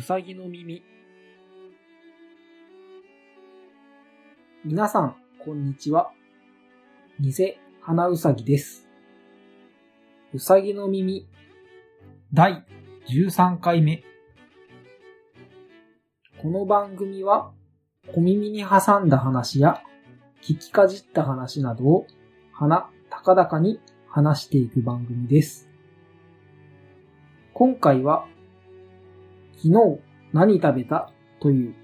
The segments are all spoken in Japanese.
うさぎの耳。皆さん、こんにちは。偽花うさぎです。うさぎの耳、第13回目。この番組は、小耳に挟んだ話や、聞きかじった話などを、鼻高々に話していく番組です。今回は、昨日何食べた？という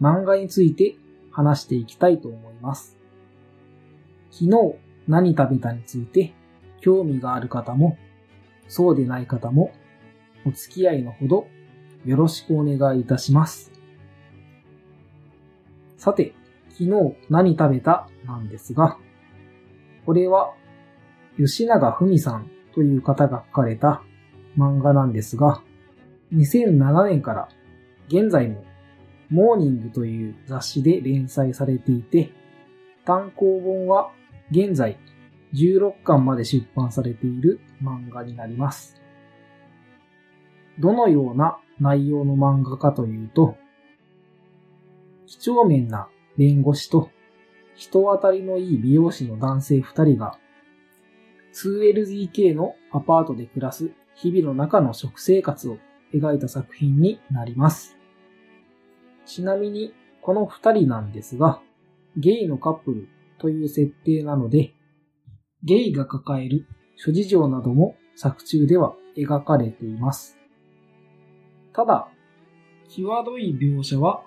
漫画について話していきたいと思います。昨日何食べたについて興味がある方もそうでない方もお付き合いのほどよろしくお願いいたします。さて、昨日何食べたなんですが、これは吉永文さんという方が書かれた漫画なんですが、2007年から現在もモーニングという雑誌で連載されていて、単行本は現在16巻まで出版されている漫画になります。どのような内容の漫画かというと、几帳面な弁護士と人当たりのいい美容師の男性2人が 2LDK のアパートで暮らす日々の中の食生活を描いた作品になります。ちなみに、この二人なんですが、ゲイのカップルという設定なので、ゲイが抱える諸事情なども作中では描かれています。ただ、際どい描写は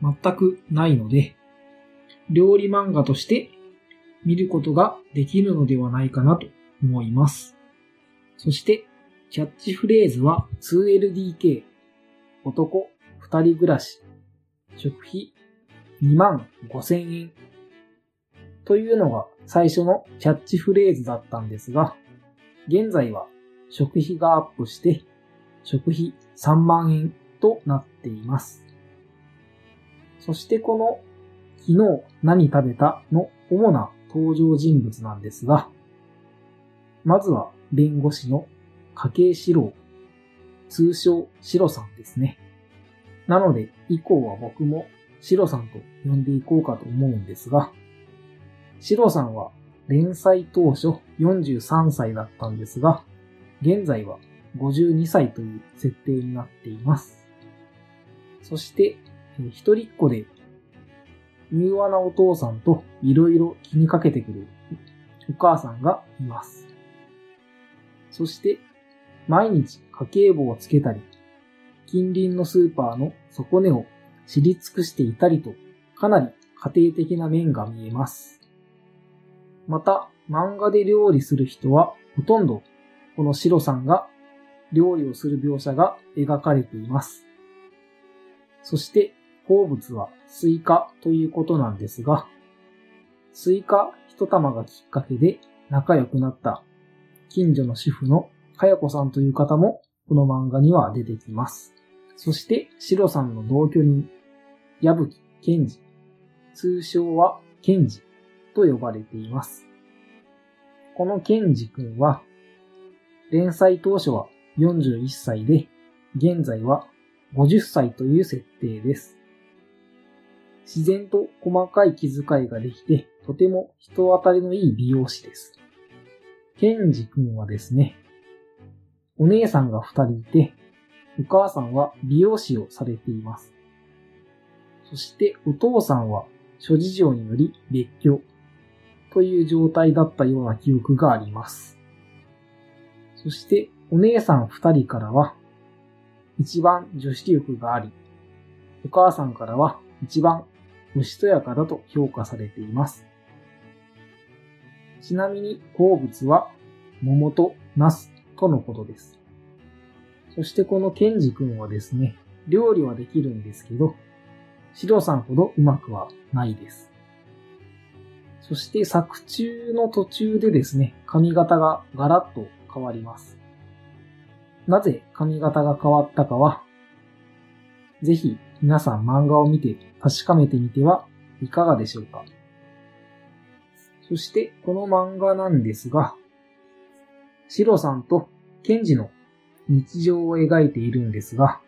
全くないので、料理漫画として見ることができるのではないかなと思います。そして、キャッチフレーズは 2LDK、男2人暮らし、食費2万5千円。というのが最初のキャッチフレーズだったんですが、現在は食費がアップして食費3万円となっています。そしてこの昨日何食べたの主な登場人物なんですが、まずは弁護士の家計四郎、通称シロさんですね。なので、以降は僕もシロさんと呼んでいこうかと思うんですが、シロさんは連載当初43歳だったんですが、現在は52歳という設定になっています。そして、一人っ子で、柔和なお父さんと色々気にかけてくれるお母さんがいます。そして、毎日家計簿をつけたり、近隣のスーパーの底根を知り尽くしていたりと、かなり家庭的な面が見えます。また、漫画で料理する人は、ほとんど、このシロさんが料理をする描写が描かれています。そして、好物はスイカということなんですが、スイカ一玉がきっかけで仲良くなった近所の主婦のかよこさんという方もこの漫画には出てきます。そして、シロさんの同居人、矢吹健二、通称は健二と呼ばれています。この健二くんは、連載当初は41歳で、現在は50歳という設定です。自然と細かい気遣いができて、とても人当たりのいい美容師です。ケンジ君はですね、お姉さんが二人いて、お母さんは美容師をされています。そしてお父さんは諸事情により別居という状態だったような記憶があります。そしてお姉さん二人からは一番女子力があり、お母さんからは一番おしとやかだと評価されています。ちなみに好物は桃とナスとのことです。そしてこのケンジ君はですね、料理はできるんですけど、シロさんほどうまくはないです。そして作中の途中でですね、髪型がガラッと変わります。なぜ髪型が変わったかは、ぜひ皆さん漫画を見て確かめてみてはいかがでしょうか。そしてこの漫画なんですが、シロさんとケンジの日常を描いているんですが、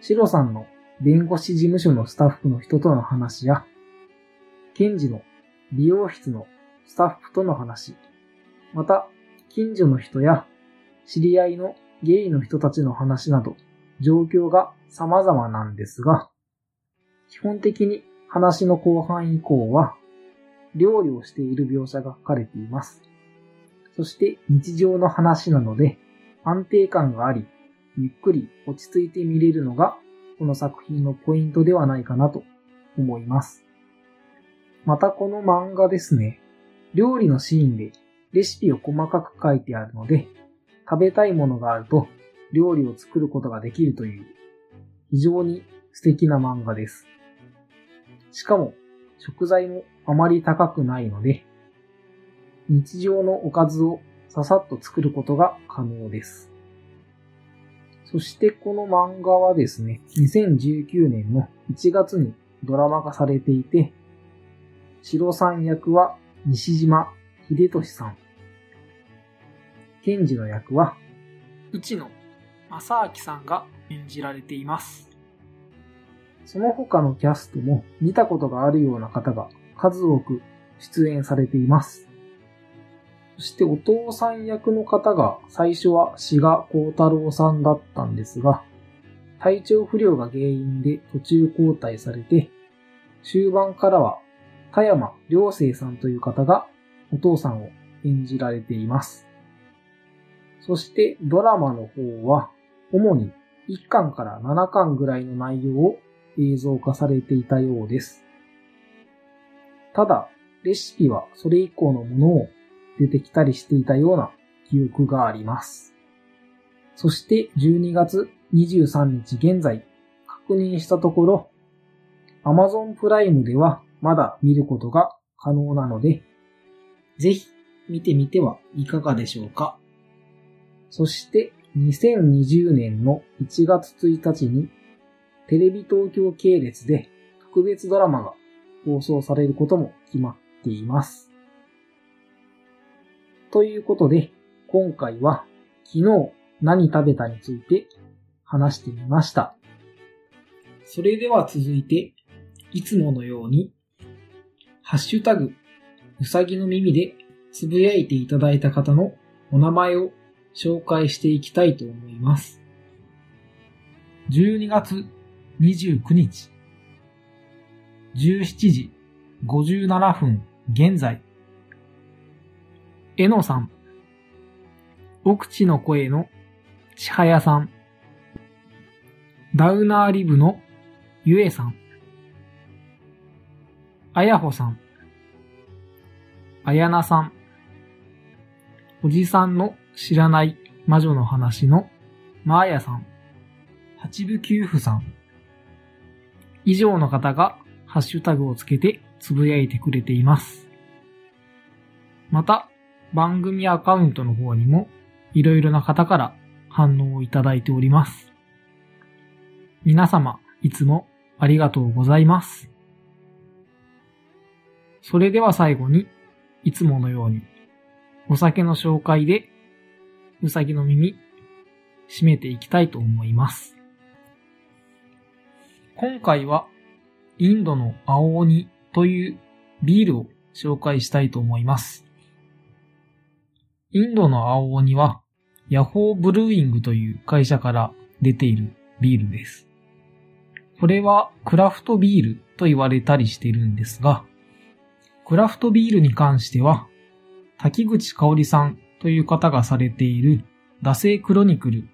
シロさんの弁護士事務所のスタッフの人との話や、ケンジの美容室のスタッフとの話、また、近所の人や知り合いのゲイの人たちの話など、状況が様々なんですが、基本的に話の後半以降は、料理をしている描写が書かれています。そして日常の話なので、安定感があり、ゆっくり落ち着いて見れるのが、この作品のポイントではないかなと思います。またこの漫画ですね、料理のシーンでレシピを細かく書いてあるので、食べたいものがあると料理を作ることができるという、非常に素敵な漫画です。しかも、食材もあまり高くないので、日常のおかずをささっと作ることが可能です。そしてこの漫画はですね、2019年の1月にドラマ化されていて、白さん役は西島秀俊さん。検事の役は、内野正明さんが演じられています。その他のキャストも見たことがあるような方が数多く出演されています。そしてお父さん役の方が最初は志賀幸太郎さんだったんですが、体調不良が原因で途中交代されて、終盤からは田山良生さんという方がお父さんを演じられています。そしてドラマの方は主に1巻から7巻ぐらいの内容を映像化されていたようです。ただ、レシピはそれ以降のものを出てきたりしていたような記憶があります。そして12月23日現在確認したところ Amazon プライムではまだ見ることが可能なのでぜひ見てみてはいかがでしょうか。そして2020年の1月1日にテレビ東京系列で特別ドラマが放送されることも決まっています。ということで、今回は昨日何食べたについて話してみました。それでは続いて、いつものように、ハッシュタグ、うさぎの耳でつぶやいていただいた方のお名前を紹介していきたいと思います。12月29日、17時57分現在、えのさん、奥地の声のちはやさん、ダウナーリブのゆえさん、あやほさん、あやなさん、おじさんの知らない魔女の話のまーやさん、八部九夫さん、以上の方がハッシュタグをつけてつぶやいてくれています。また、番組アカウントの方にもいろいろな方から反応をいただいております。皆様、いつもありがとうございます。それでは最後に、いつものように、お酒の紹介で、うさぎの耳、締めていきたいと思います。今回は、インドの青鬼というビールを紹介したいと思います。インドの青鬼は、ヤホーブルーイングという会社から出ているビールです。これはクラフトビールと言われたりしているんですが、クラフトビールに関しては、滝口香織さんという方がされている、惰性クロニクル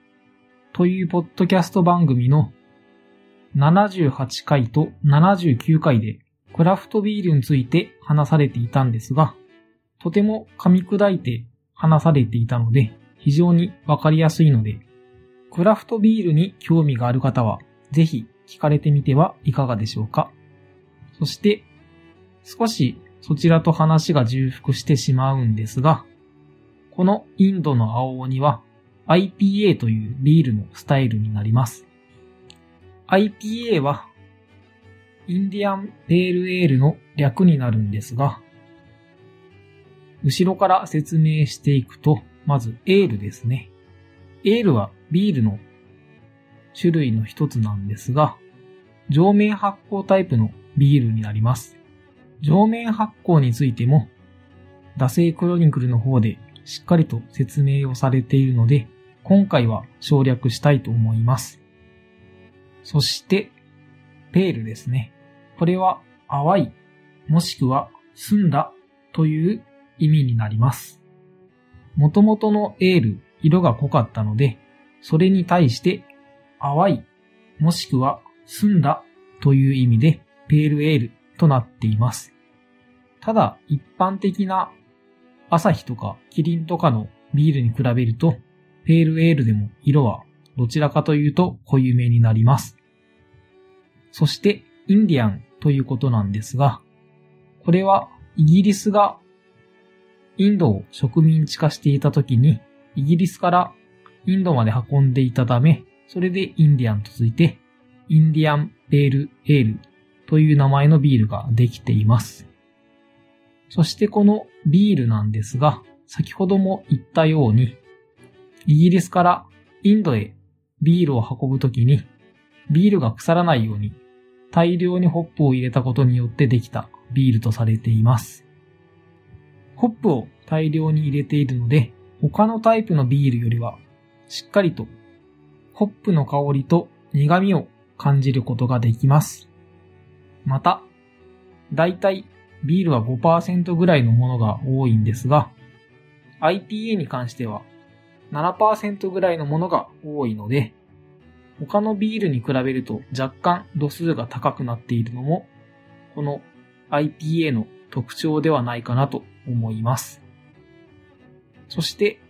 というポッドキャスト番組の78回と79回でクラフトビールについて話されていたんですが、とても噛み砕いて話されていたので、非常にわかりやすいので、クラフトビールに興味がある方は、ぜひ聞かれてみてはいかがでしょうか。そして、少しそちらと話が重複してしまうんですが、このインドの青鬼は IPA というビールのスタイルになります。IPA はインディアンペールエールの略になるんですが、後ろから説明していくと、まずエールですね。エールはビールの種類の一つなんですが、上面発酵タイプのビールになります。上面発酵についても、惰性クロニクルの方でしっかりと説明をされているので、今回は省略したいと思います。そして、ペールですね。これは淡い、もしくは澄んだという意味になります。元々のエール、色が濃かったので、それに対して淡い、もしくは澄んだという意味でペールエールとなっています。ただ、一般的な朝日とかキリンとかのビールに比べると、ペールエールでも色はどちらかというと濃いめになります。そして、インディアンということなんですが、これはイギリスがインドを植民地化していた時に、イギリスからインドまで運んでいたため、それでインディアンとついて、インディアンペールエールという名前のビールができています。そしてこのビールなんですが、先ほども言ったように、イギリスからインドへビールを運ぶときに、ビールが腐らないように大量にホップを入れたことによってできたビールとされています。ホップを大量に入れているので、他のタイプのビールよりはしっかりとホップの香りと苦味を感じることができます。また、だいたいビールは5%ぐらいのものが多いんですが、IPA に関しては7%ぐらいのものが多いので、他のビールに比べると若干度数が高くなっているのも、この IPA の特徴ではないかなと思います。そして、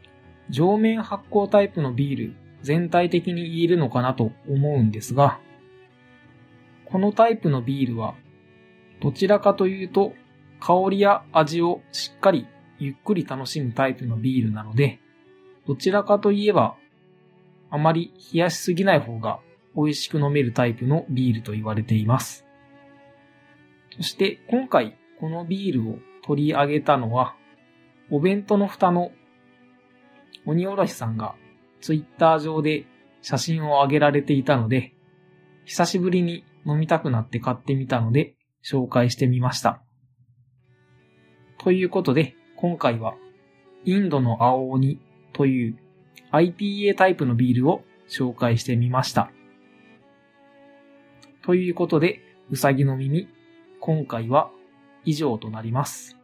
上面発酵タイプのビール全体的に言えるのかなと思うんですが、このタイプのビールは、どちらかというと、香りや味をしっかりゆっくり楽しむタイプのビールなので、どちらかといえば、あまり冷やしすぎない方が美味しく飲めるタイプのビールと言われています。そして今回このビールを取り上げたのは、お弁当の蓋の鬼おろしさんがツイッター上で写真を上げられていたので、久しぶりに飲みたくなって買ってみたので紹介してみました。ということで、今回はインドの青鬼という IPA タイプのビールを紹介してみました。ということで、うさぎの耳、今回は以上となります。